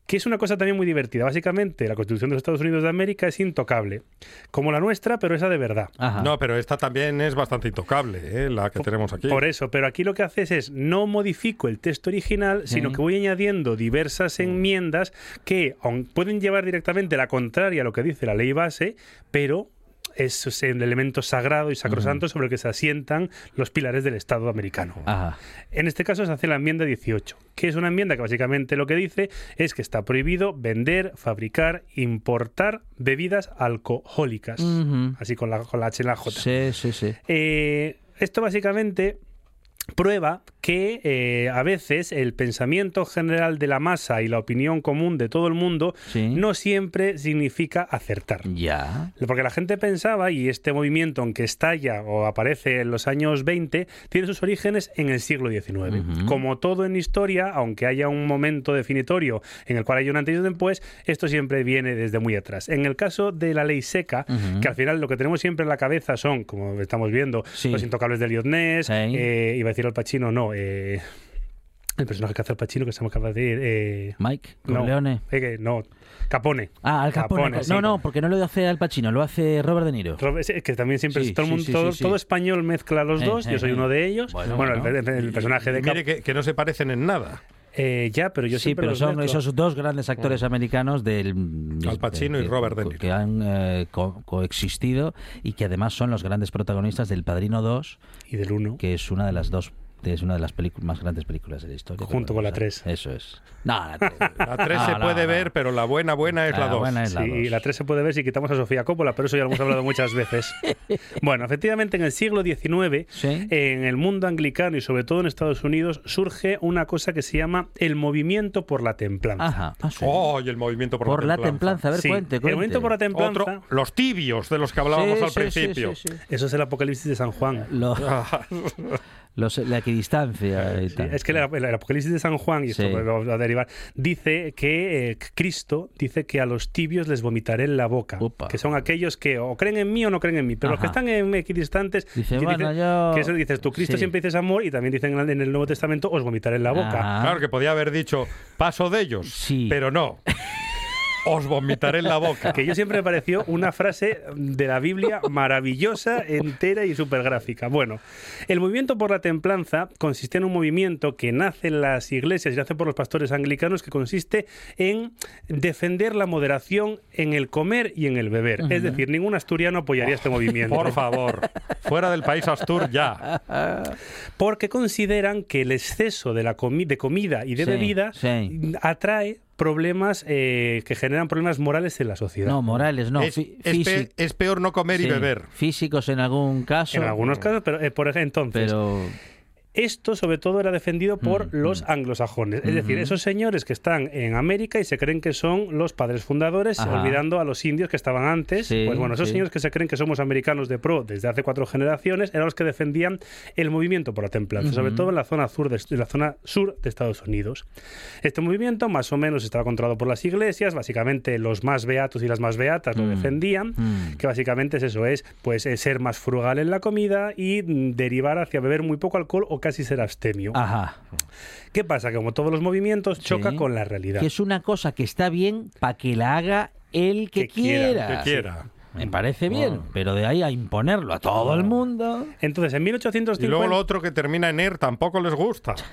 Que es una cosa también muy divertida. Básicamente, la Constitución de los Estados Unidos de América es intocable. Como la nuestra, pero esa de verdad. Ajá. No, pero esta también es bastante intocable, ¿eh? la que tenemos aquí. Por eso, pero aquí lo que haces es no modifico el texto original, sino Sí. que voy añadiendo diversas enmiendas que aun pueden llevar directamente la contraria a lo que dice la ley base, pero es el elemento sagrado y sacrosanto sobre el que se asientan los pilares del Estado americano. Ajá. En este caso se hace la enmienda 18, que es una enmienda que básicamente lo que dice es que está prohibido vender, fabricar, importar bebidas alcohólicas. Así con la, con la H en la J. Sí, sí, sí. Eh, esto básicamente prueba que eh, a veces el pensamiento general de la masa y la opinión común de todo el mundo Sí. no siempre significa acertar. Ya. Porque la gente pensaba, y este movimiento, aunque estalla o aparece en los años 20, tiene sus orígenes en el siglo XIX. Ujú. Como todo en historia, aunque haya un momento definitorio en el cual hay un antes y un después, esto siempre viene desde muy atrás. En el caso de la ley seca, que al final lo que tenemos siempre en la cabeza son, como estamos viendo, Sí. los intocables de Sí. eh, a decir Al Pacino, no, eh, el personaje que hace Al Pacino, que se me acaba de decir, eh, Mike, no, Corleone. eh, no, Capone. Ah, Al Capone. No, no, porque no lo hace Al Pacino, lo hace Robert De Niro. Robert- es que también siempre Sí, todo el sí, mundo, sí, todo, sí, sí. todo español mezcla los Eh, dos. eh, yo soy eh. uno de ellos. Bueno, Bueno, bueno. El, personaje de Y mire que no se parecen en nada. Eh, ya, pero yo sí, pero son esos dos grandes actores americanos del Al Pacino y Robert De Niro. que han eh, co- coexistido y que además son los grandes protagonistas del Padrino 2, y del uno. que es una de las dos es una de las más grandes películas de la historia. Junto con la esa- tres. Eso es. No, la 3. La 3 se puede ver, pero la buena buena es la 2. buena es la Sí, y dos. la 3 se puede ver si quitamos a Sofía Coppola, pero eso ya lo hemos hablado muchas veces. <laughs> Bueno, efectivamente, en el siglo XIX, Sí. en el mundo anglicano y sobre todo en Estados Unidos, surge una cosa que se llama el movimiento por la templanza. Ajá. ah, sí. ¡Oh! y el movimiento por, por la templanza. A ver, Sí, cuente, el cuente. movimiento por la templanza, Otro, los tibios de los que hablábamos Sí, al principio. sí, sí. eso es el apocalipsis de San Juan. Lo- <laughs> Ah, <laughs> los- la equidistancia Sí, tal. es que el, el Apocalipsis de San Juan, y esto Sí. lo va a derivar, dice que eh, Cristo dice que a los tibios les vomitaré en la boca. Upa. Que son aquellos que o creen en mí o no creen en mí. Pero los que Ajá. están en equidistantes. Dice, que bueno, dice- yo- Que eso dices tú, Cristo Sí. siempre dices amor y también dicen en el Nuevo Testamento os vomitaré en la boca. Ah. Claro que podía haber dicho paso de ellos, Sí. pero no. <laughs> Os vomitaré en la boca. Que yo siempre me pareció una frase de la Biblia maravillosa, entera y súper gráfica. Bueno, el movimiento por la templanza consiste en un movimiento que nace en las iglesias y nace por los pastores anglicanos que consiste en defender la moderación en el comer y en el beber. Es decir, ningún asturiano apoyaría este movimiento. Por favor, fuera del país Astur ya. Porque consideran que el exceso de, la comi- de comida y de Sí, bebida sí. atrae problemas eh, que generan problemas morales en la sociedad. No, Morales, no. es, fí- es pe- físic- es peor no comer y beber. Físicos en algún caso. En algunos casos, pero eh, por ejemplo, entonces, Pero. Esto sobre todo era defendido por Mm, los anglosajones. Es decir, esos señores que están en América y se creen que son los padres fundadores, Ajá. olvidando a los indios que estaban antes. Sí, pues bueno, esos sí. señores que se creen que somos americanos de pro desde hace cuatro generaciones eran los que defendían el movimiento por la templanza, sobre todo en la zona sur de, en la zona sur de Estados Unidos. Este movimiento más o menos estaba controlado por las iglesias, básicamente los más beatos y las más beatas lo Mm. defendían Mm. que básicamente es eso, es pues ser más frugal en la comida y derivar hacia beber muy poco alcohol o casi ser abstemio. Ajá. ¿Qué pasa? Que como todos los movimientos, choca Sí. con la realidad. Que es una cosa que está bien para que la haga el que, Que quiera, quiera. Que quiera. Me parece bien, pero de ahí a imponerlo a todo el mundo. Entonces, en Y 1850... luego lo otro que termina en er tampoco les gusta. <laughs>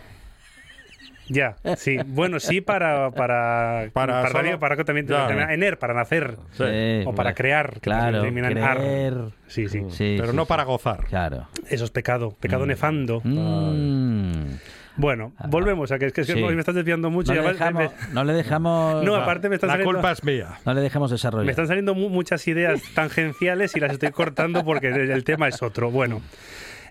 Ya, sí. Bueno, sí para... Para, Para para, solo- para que también te- Ya. Ener, para nacer. Sí. O para crear, que Claro, terminan ar. creer. Sí, sí. Sí, Pero sí, no sí. para gozar. Claro. Eso es pecado. Pecado nefando. Mm. Bueno, volvemos a que es que, es que Sí. me estás desviando mucho. No, y le me- dejamos, no le dejamos. No, aparte me están La saliendo... culpa es mía. No le dejamos desarrollar. Me están saliendo mu- muchas ideas tangenciales y las estoy cortando porque el el tema es otro. Bueno.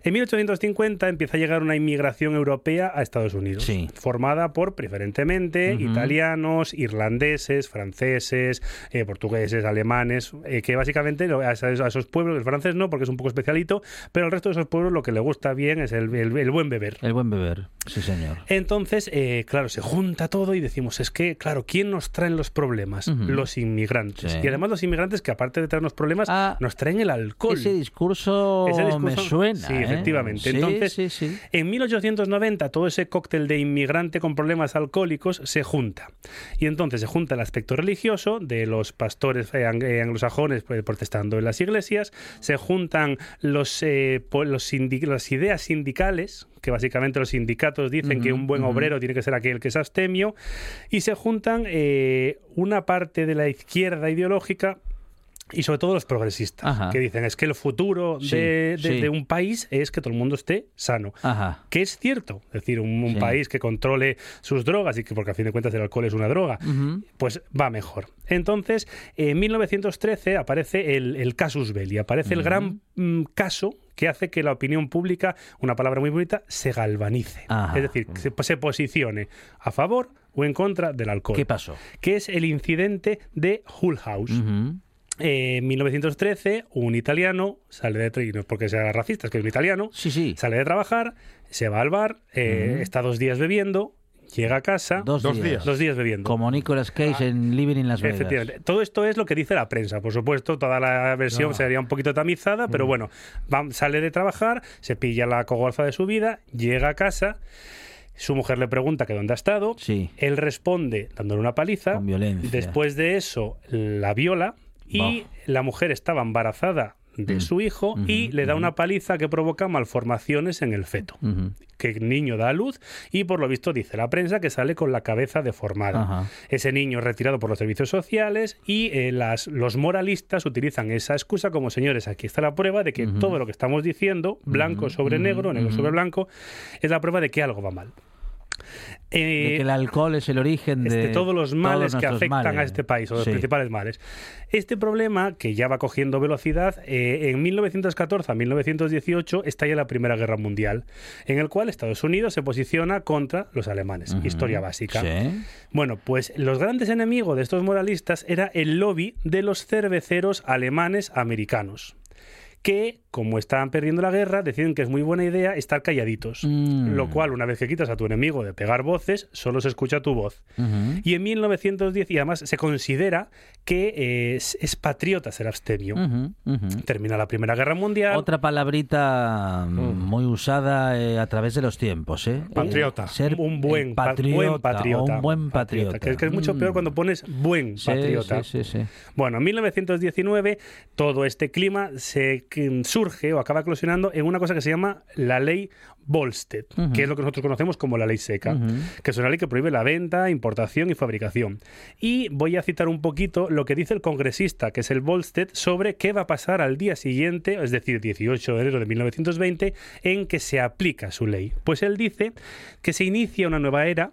En 1850 empieza a llegar una inmigración europea a Estados Unidos, Sí. formada por preferentemente italianos, irlandeses, franceses, eh, portugueses, alemanes, eh, que básicamente a esos, a esos pueblos, el francés no, porque es un poco especialito, pero al resto de esos pueblos lo que le gusta bien es el, el- el buen beber. El buen beber, sí, señor. Entonces, eh, claro, se junta todo y decimos, es que, claro, ¿quién nos traen los problemas? Los inmigrantes. Sí. Y además los inmigrantes que aparte de traernos problemas, Ah, nos traen el alcohol. Ese discurso, Ese discurso- me suena. Sí, ¿eh? efectivamente. Sí, Entonces, sí, sí. En 1890 todo ese cóctel de inmigrante con problemas alcohólicos se junta. Y entonces se junta el aspecto religioso de los pastores eh, eh, anglosajones pues, protestando en las iglesias, se juntan los, eh, los las ideas sindicales, que básicamente los sindicatos dicen que un buen obrero tiene que ser aquel que es abstemio, y se juntan eh, una parte de la izquierda ideológica y sobre todo los progresistas, Ajá. que dicen es que el futuro Sí, de, de- sí. de un país es que todo el mundo esté sano. Ajá. Que es cierto, es decir, un, un Sí. país que controle sus drogas y que, porque a fin de cuentas el alcohol es una droga, pues va mejor. Entonces, en 1913 aparece el, el casus belli, aparece el gran mm, caso que hace que la opinión pública, una palabra muy bonita, se galvanice. Ajá. Es decir, que se, se posicione a favor o en contra del alcohol. ¿Qué pasó? Que es el incidente de Hull House. En 1913, un italiano sale de y no es porque sea racista, es que es un italiano, Sí, sí. sale de trabajar, se va al bar, eh, está dos días bebiendo, llega a casa, Dos, Dos días. días. dos días bebiendo. Como Nicolas Cage en Living in Las Vegas. Efectivamente. Todo esto es lo que dice la prensa. Por supuesto, toda la versión No. sería un poquito tamizada, Mm. pero bueno, va- sale de trabajar, se pilla la cogorza de su vida, llega a casa, su mujer le pregunta que dónde ha estado, Sí. él responde dándole una paliza, Con violencia. después de eso la viola y la mujer estaba embarazada de Mm. su hijo y le da una paliza que provoca malformaciones en el feto que el niño da a luz y por lo visto dice la prensa que sale con la cabeza deformada. Ajá. Ese niño es retirado por los servicios sociales y eh, las, los moralistas utilizan esa excusa como señores, aquí está la prueba de que todo lo que estamos diciendo, blanco sobre negro, negro sobre blanco, es la prueba de que algo va mal. De Eh, que el alcohol es el origen de, de todos los males que afectan males. a este país, o los Sí. principales males. Este problema, que ya va cogiendo velocidad, eh, en 1914 a 1918 estalla la Primera Guerra Mundial, en el cual Estados Unidos se posiciona contra los alemanes. Historia básica. Sí. Bueno, pues los grandes enemigos de estos moralistas era el lobby de los cerveceros alemanes americanos que, como estaban perdiendo la guerra, deciden que es muy buena idea estar calladitos. Mm. Lo cual, una vez que quitas a tu enemigo de pegar voces, solo se escucha tu voz. Y en 1910, y además se considera que eh, es, es patriota ser abstemio. Termina la Primera Guerra Mundial. Otra palabrita mm, muy usada eh, a través de los tiempos, ¿eh? Patriota. Eh, Ser un buen pa- patriota, buen patriota. o un buen patriota. Que es, que es mucho Mm. peor cuando pones buen Sí, patriota. Sí, sí, sí. Bueno, en 1919 todo este clima se surge o acaba eclosionando en una cosa que se llama la ley Volstead, que es lo que nosotros conocemos como la ley seca, que es una ley que prohíbe la venta, importación y fabricación. Y voy a citar un poquito lo que dice el congresista, que es el Volstead, sobre qué va a pasar al día siguiente, es decir, 18 de enero de 1920, en que se aplica su ley. Pues él dice que se inicia una nueva era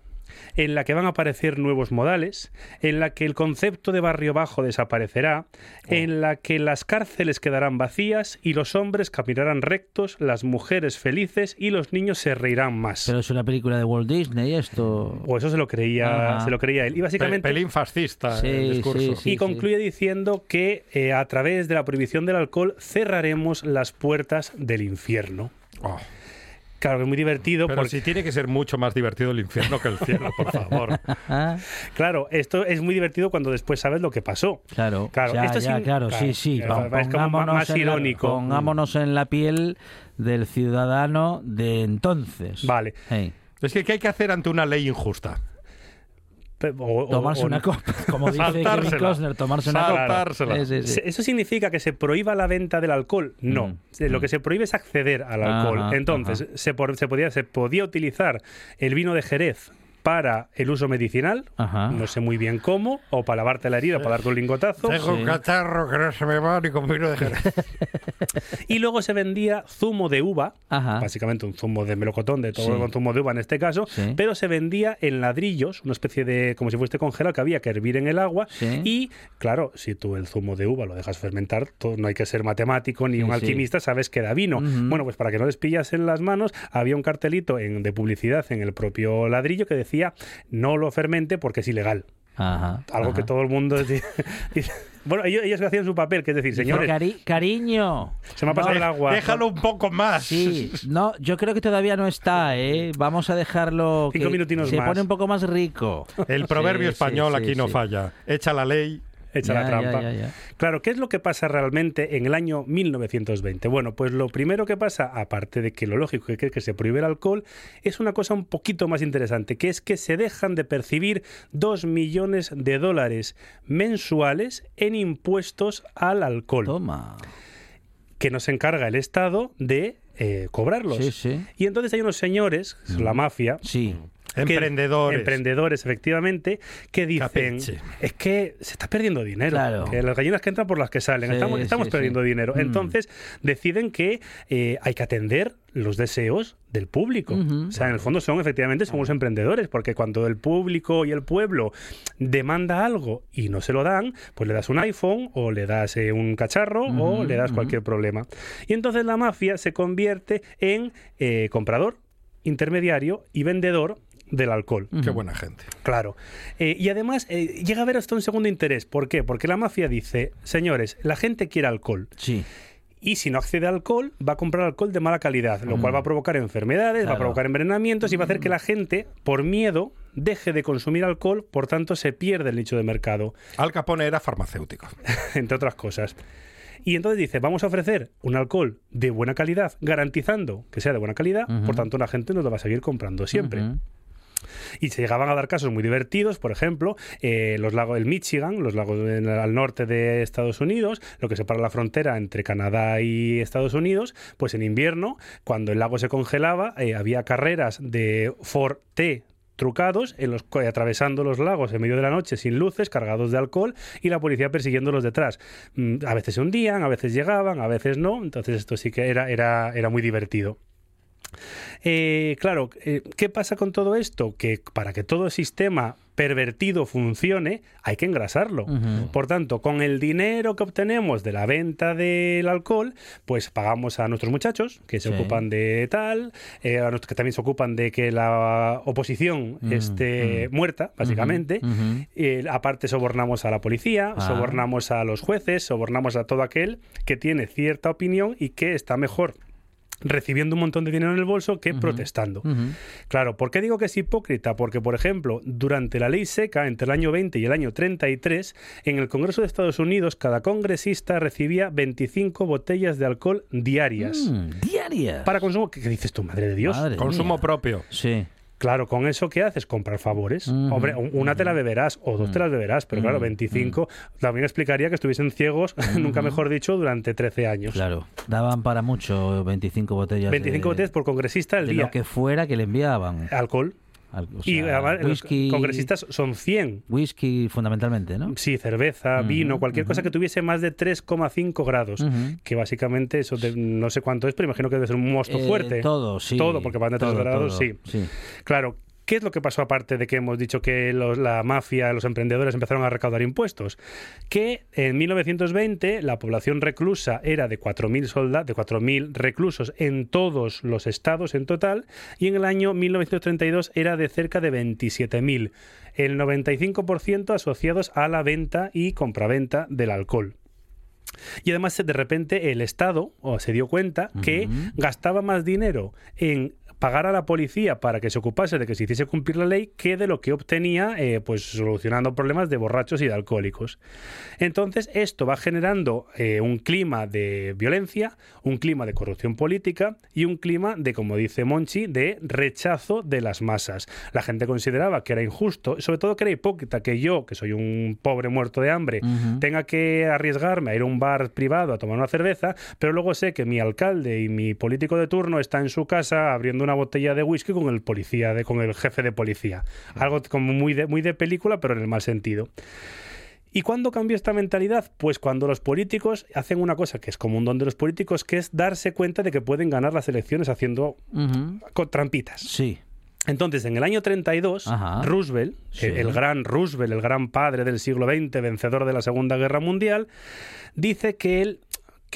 en la que van a aparecer nuevos modales, en la que el concepto de barrio bajo desaparecerá, en la que las cárceles quedarán vacías y los hombres caminarán rectos, las mujeres felices y los niños se reirán más. Pero es una película de Walt Disney esto. o eso se lo creía, Ajá. se lo creía él. Y Pe- básicamente pelín fascista Sí, el discurso. sí, sí. y concluye diciendo que eh, a través de la prohibición del alcohol cerraremos las puertas del infierno. Oh, Claro, es muy divertido pero porque si tiene que ser mucho más divertido el infierno que el cielo, por favor. <laughs> Claro, esto es muy divertido cuando después sabes lo que pasó. claro, Claro, ya, esto ya, sin- claro, claro, sí, sí. es- Pon- es como más en la- irónico. pongámonos en la piel del ciudadano de entonces. Vale. Hey, Es que ¿qué hay que hacer ante una ley injusta? O- Tomarse o- una copa, como dice <laughs> Kevin. Costner, tomarse una copa. Saltársela. Sí, sí, sí. Se- ¿Eso significa que se prohíba la venta del alcohol? No. Mm. Lo que se prohíbe es acceder al alcohol. Ajá, Entonces, ajá. Se, por- se, podía, se podía utilizar el vino de Jerez para el uso medicinal, Ajá. no sé muy bien cómo, o para lavarte la herida, para darte un lingotazo. Tengo un catarro que no se me va ni con vino de. <laughs> Y luego se vendía zumo de uva, Ajá. básicamente un zumo de melocotón, de todo Sí. con zumo de uva en este caso, Sí. pero se vendía en ladrillos, una especie de, como si fuese congelado, que había que hervir en el agua. Sí. Y claro, si tú el zumo de uva lo dejas fermentar, todo- no hay que ser matemático ni Sí, un sí. alquimista, sabes que da vino. Ujú. Bueno, pues para que no les pillas en las manos, había un cartelito en- de publicidad en el propio ladrillo que decía no lo fermente porque es ilegal. Ajá, Algo ajá. que todo el mundo <laughs> dice- Bueno, ellos, ellos hacían su papel, que es decir, señores, "Cari- cariño. se me ha pasado no, el agua. Déjalo un poco más. Sí, no, yo creo que todavía no está, ¿eh? Vamos a dejarlo Cinco que minutinos se más. pone un poco más rico. El proverbio Sí, español sí, sí, aquí no sí. falla. Echa la ley. Echa Ya, la trampa. ya, ya, ya. Claro, ¿qué es lo que pasa realmente en el año 1920? Bueno, pues lo primero que pasa, aparte de que lo lógico que es que se prohíbe el alcohol, es una cosa un poquito más interesante, que es que se dejan de percibir 2 millones de dólares mensuales en impuestos al alcohol, Toma. que nos encarga el Estado de eh, cobrarlos. Sí, sí. Y entonces hay unos señores, la mafia, Sí. Emprendedores. emprendedores, efectivamente, que dicen, es que se está perdiendo dinero. Claro. Que las gallinas que entran por las que salen. Sí, estamos estamos sí, perdiendo sí. dinero. Mm. Entonces, deciden que eh, hay que atender los deseos del público. O sea, en el fondo son efectivamente somos emprendedores, porque cuando el público y el pueblo demanda algo y no se lo dan, pues le das un iPhone o le das eh, un cacharro o le das cualquier problema. Y entonces la mafia se convierte en eh, comprador, intermediario y vendedor del alcohol. Qué buena gente. Claro. Eh, y además eh, llega a haber hasta un segundo interés. ¿Por qué? Porque la mafia dice, señores, la gente quiere alcohol. Sí. Y si no accede al alcohol, va a comprar alcohol de mala calidad, lo cual va a provocar enfermedades, va a Mm. Mm. provocar envenenamientos y va a hacer que la gente, por miedo, deje de consumir alcohol, por tanto se pierde el nicho de mercado, Al Capone era farmacéutico. <laughs> entre otras cosas. Y entonces dice, vamos a ofrecer un alcohol de buena calidad, garantizando que sea de buena calidad, por tanto la gente nos lo va a seguir comprando siempre. Y se llegaban a dar casos muy divertidos, por ejemplo, eh, los lagos del Michigan, los lagos al norte de Estados Unidos, lo que separa la frontera entre Canadá y Estados Unidos, pues en invierno, cuando el lago se congelaba, eh, había carreras de Ford T trucados en los atravesando los lagos en medio de la noche sin luces cargados de alcohol y la policía persiguiéndolos detrás. Mm, a veces se hundían a veces llegaban a veces no entonces esto sí que era era era muy divertido eh, claro, eh, ¿qué pasa con todo esto? Que para que todo sistema pervertido funcione, hay que engrasarlo. Por tanto, con el dinero que obtenemos de la venta del alcohol, pues pagamos a nuestros muchachos que se Sí. ocupan de tal, eh, a que también se ocupan de que la oposición Mm, esté muerta, básicamente. Eh, aparte sobornamos a la policía, Ah. sobornamos a los jueces, sobornamos a todo aquel que tiene cierta opinión y que está mejor recibiendo un montón de dinero en el bolso que protestando. Claro, ¿por qué digo que es hipócrita? Porque, por ejemplo, durante la ley seca, entre el año 20 y el año 33, en el Congreso de Estados Unidos, cada congresista recibía 25 botellas de alcohol diarias. Mm, diaria. Para consumo, ¿qué, qué dices tú, madre de Dios? Madre Consumo mía. propio. Sí. Claro, con eso ¿qué haces? Comprar favores. Hombre, un- una te la beberás o dos te las beberás, pero claro, Ujú, 25 también explicaría que estuviesen ciegos, <laughs> nunca mejor dicho, durante 13 años. Claro. Daban para mucho 25 botellas. 25 de, botellas por congresista al de día. lo que fuera que le enviaban. Alcohol. Y además, los congresistas son 100. whisky fundamentalmente, ¿no? Sí, cerveza, vino, cualquier cosa que tuviese más de 3,5 grados. Ujú. Que básicamente eso de- no sé cuánto es, pero imagino que debe ser un mosto Eh, fuerte. Todo, sí. Todo, porque van de tres Todo, grados, todo, sí. Claro. ¿Qué es lo que pasó aparte de que hemos dicho que los- la mafia, los emprendedores empezaron a recaudar impuestos? Que en 1920 la población reclusa era de 4.000 soldados, de 4.000 reclusos en todos los estados en total, y en el año 1932 era de cerca de 27.000, el 95% asociados a la venta y compraventa del alcohol. Y además, de repente, el Estado se dio cuenta que gastaba más dinero en pagar a la policía para que se ocupase de que se hiciese cumplir la ley que de lo que obtenía eh, pues solucionando problemas de borrachos y de alcohólicos. Entonces esto va generando eh, un clima de violencia, un clima de corrupción política y un clima de, como dice Monchi, de rechazo de las masas. La gente consideraba que era injusto, sobre todo que era hipócrita que yo, que soy un pobre muerto de hambre, Ujú. tenga que arriesgarme a ir a un bar privado a tomar una cerveza, pero luego sé que mi alcalde y mi político de turno está en su casa abriendo una botella de whisky con el policía, de, con el jefe de policía. Algo como muy de, muy de película, pero en el mal sentido. ¿Y cuándo cambió esta mentalidad? Pues cuando los políticos hacen una cosa que es como un don de los políticos, que es darse cuenta de que pueden ganar las elecciones haciendo con trampitas. Sí. Entonces, en el año 32, Ajá. Roosevelt, Sí. el, el gran Roosevelt, el gran padre del siglo XX, vencedor de la Segunda Guerra Mundial, dice que él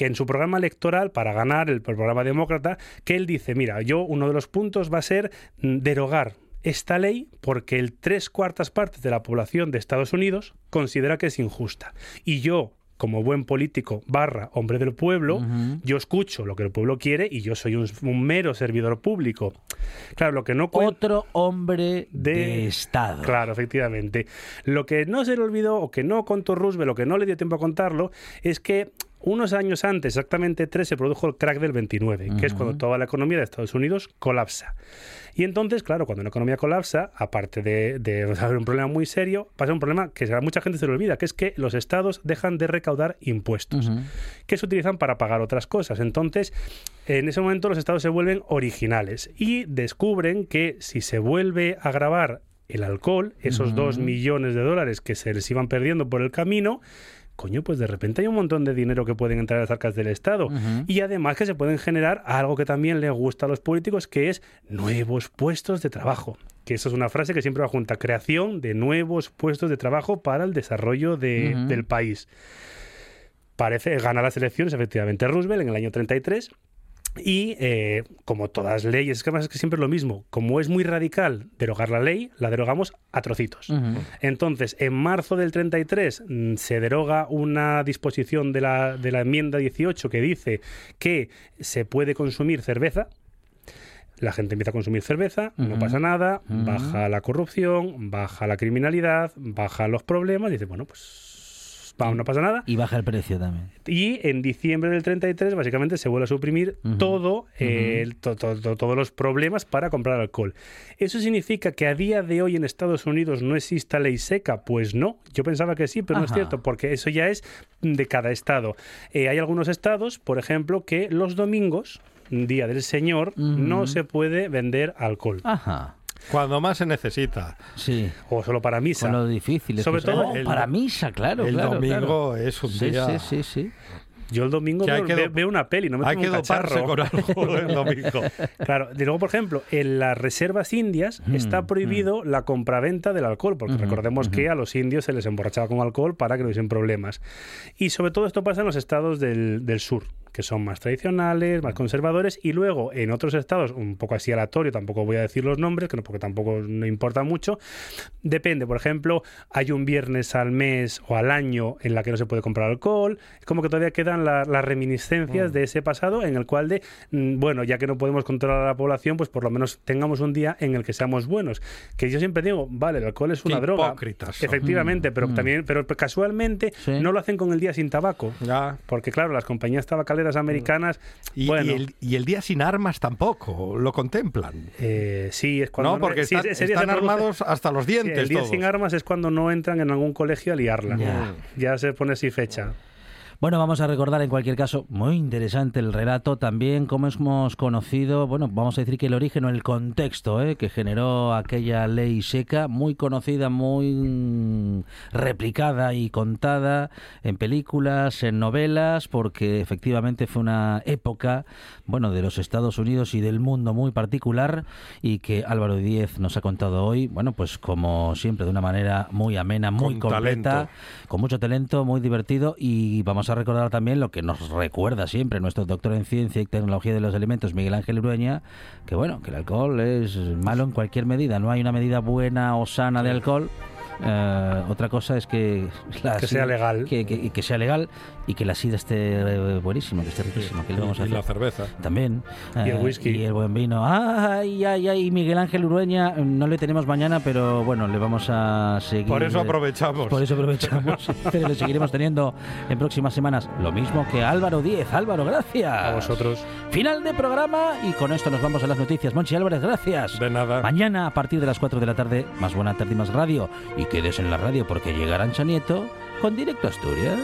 que en su programa electoral para ganar el, programa demócrata, que él dice, mira, yo uno de los puntos va a ser mm, derogar esta ley porque el tres cuartas partes de la población de Estados Unidos considera que es injusta. Y yo, como buen político barra hombre del pueblo, yo escucho lo que el pueblo quiere y yo soy un, un mero servidor público. Claro, lo que no. Otro hombre de, De- Estado. Claro, efectivamente. Lo que no se le olvidó o que no contó Roosevelt, lo que no le dio tiempo a contarlo, es que Unos años antes, exactamente tres, se produjo el crack del 29, que es cuando toda la economía de Estados Unidos colapsa. Y entonces, claro, cuando una economía colapsa, aparte de, de haber un problema muy serio, pasa un problema que a mucha gente se le olvida, que es que los estados dejan de recaudar impuestos, que se utilizan para pagar otras cosas. Entonces, en ese momento los estados se vuelven originales y descubren que si se vuelve a grabar el alcohol, esos dos millones de dólares que se les iban perdiendo por el camino, coño, pues de repente hay un montón de dinero que pueden entrar a las arcas del Estado. Y además que se pueden generar algo que también les gusta a los políticos, que es nuevos puestos de trabajo. Que eso es una frase que siempre va junta, creación de nuevos puestos de trabajo para el desarrollo del país. Parece, gana las elecciones efectivamente Roosevelt en el año 33 y eh, como todas leyes, es que además es que siempre es lo mismo. Como es muy radical derogar la ley, la derogamos a trocitos. Entonces, en marzo del 33 mm, se deroga una disposición de la, de la enmienda 18 que dice que se puede consumir cerveza, la gente empieza a consumir cerveza, no pasa nada, baja la corrupción, baja la criminalidad, baja los problemas, y dice, bueno, pues no pasa nada. Y baja el precio también. Y en diciembre del 33 básicamente se vuelve a suprimir todo, todos los problemas para comprar alcohol. ¿Eso significa que a día de hoy en Estados Unidos no exista ley seca? Pues no, yo pensaba que sí, pero no es cierto, porque eso ya es de cada estado. Eh, hay algunos estados, por ejemplo, que los domingos, Día del Señor, no se puede vender alcohol. Ajá. Cuando más se necesita. Sí. O solo para misa. Con lo difícil. Sobre todo para misa, claro. El domingo es un día. Sí, sí, sí. Yo el domingo veo, una peli, no me Hay que un doparse con <laughs> algo el domingo. claro, y luego, por ejemplo, en las reservas indias mm, está prohibido mm. la compraventa del alcohol, porque recordemos que a los indios se les emborrachaba con alcohol para que no hubiesen problemas. Y sobre todo esto pasa en los estados del, del sur, que son más tradicionales, más conservadores, y luego en otros estados, un poco así aleatorio, tampoco voy a decir los nombres, que no, porque tampoco no importa mucho, depende, por ejemplo, hay un viernes al mes o al año en la que no se puede comprar alcohol, es como que todavía quedan las reminiscencias mm. de ese pasado en el cual de, mm, bueno, ya que no podemos controlar a la población, pues por lo menos tengamos un día en el que seamos buenos. Que yo siempre digo, vale, el alcohol es una droga. Efectivamente, pero mm, también, pero casualmente no lo hacen con el día sin tabaco. Ya. Porque claro, las compañías tabacaleras americanas. Y, bueno, y, el, día sin armas tampoco lo contemplan. Eh, sí, es cuando. No, porque están, armados hasta los dientes. el día sin armas es cuando no entran en algún colegio a liarla. Ya se pone así fecha. Bueno, vamos a recordar en cualquier caso, muy interesante el relato también, cómo hemos conocido, bueno, vamos a decir que el origen o el contexto ¿eh? que generó aquella ley seca, muy conocida, muy replicada y contada en películas, en novelas, porque efectivamente fue una época, bueno, de los Estados Unidos y del mundo muy particular y que Álvaro Díez nos ha contado hoy, bueno, pues como siempre, de una manera muy amena, muy completa, con mucho talento, muy divertido y vamos a a recordar también lo que nos recuerda siempre nuestro doctor en ciencia y tecnología de los alimentos, Miguel Ángel Urueña, que bueno, que el alcohol es malo en cualquier medida, no hay una medida buena o sana de alcohol eh, otra cosa es que, que sea legal. Que, que, sea legal y que la sida esté eh, buenísima, que esté riquísima. Que y, la cerveza. También. Y el eh, whisky. Y el buen vino. Ay, ay, ay. Miguel Ángel Urueña, no le tenemos mañana, pero bueno, le vamos a seguir. Por eso aprovechamos. Por eso aprovechamos. <laughs> pero le seguiremos teniendo en próximas semanas. Lo mismo que Álvaro Díez. Álvaro, gracias. A vosotros. Final de programa y con esto nos vamos a las noticias. Monchi Álvarez, gracias. De nada. Mañana a partir de las 4 de la tarde, más buena tarde y más radio. Y quedes en la radio porque llegará Ancha Nieto con Directo Asturias.